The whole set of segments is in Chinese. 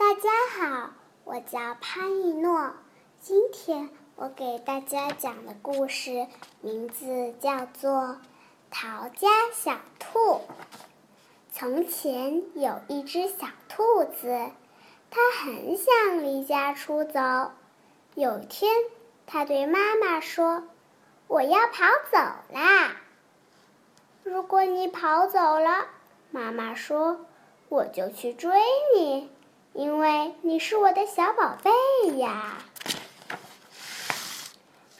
大家好，我叫潘一诺。今天我给大家讲的故事名字叫做《逃家小兔》。从前有一只小兔子，它很想离家出走。有天，它对妈妈说：“我要跑走啦！”如果你跑走了，妈妈说，我就去追你。因为你是我的小宝贝呀！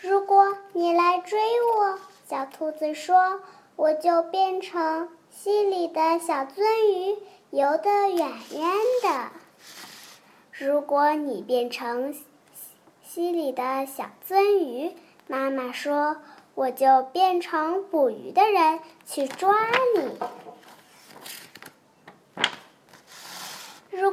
如果你来追我，小兔子说，我就变成溪里的小鳟鱼，游得远远的。如果你变成溪里的小鳟鱼，妈妈说，我就变成捕鱼的人，去抓你。如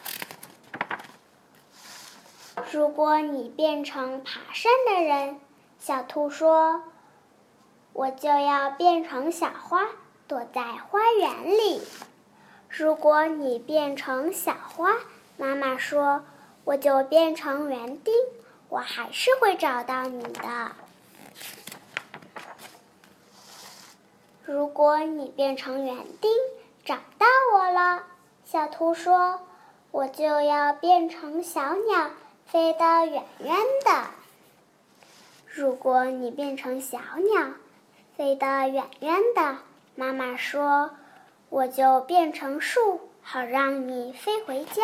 如果你变成爬山的人，小兔说：“我就要变成小花，躲在花园里。”如果你变成小花，妈妈说：“我就变成园丁，我还是会找到你的。”如果你变成园丁，找到我了，小兔说：“我就要变成小鸟。”飞得远远的。如果你变成小鸟，飞得远远的，妈妈说，我就变成树，好让你飞回家。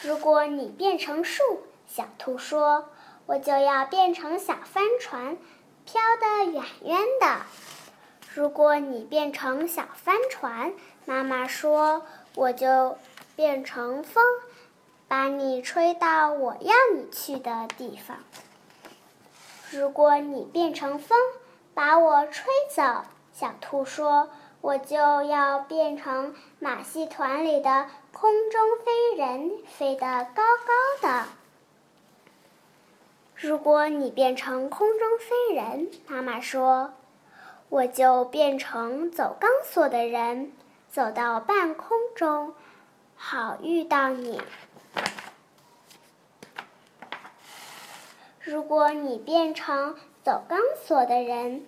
如果你变成树，小兔说，我就要变成小帆船，飘得远远的。如果你变成小帆船，妈妈说，我就。变成风，把你吹到我要你去的地方。如果你变成风，把我吹走，小兔说，我就要变成马戏团里的空中飞人，飞得高高的。如果你变成空中飞人，妈妈说，我就变成走钢索的人，走到半空中。好遇到你。如果你变成走钢索的人，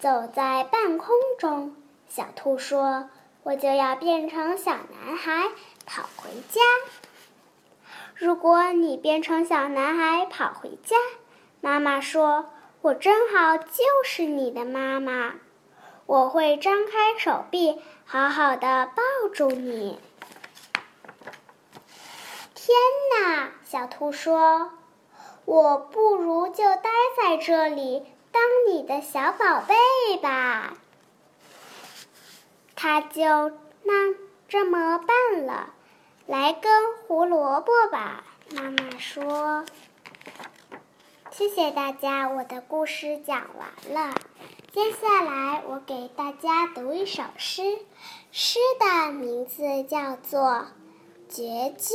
走在半空中，小兔说：“我就要变成小男孩，跑回家。”如果你变成小男孩跑回家，妈妈说：“我正好就是你的妈妈，我会张开手臂，好好的抱住你。”天哪，小兔说：“我不如就待在这里当你的小宝贝吧。”他就那这么办了。来根胡萝卜吧，妈妈说。谢谢大家，我的故事讲完了。接下来我给大家读一首诗，诗的名字叫做《绝句》。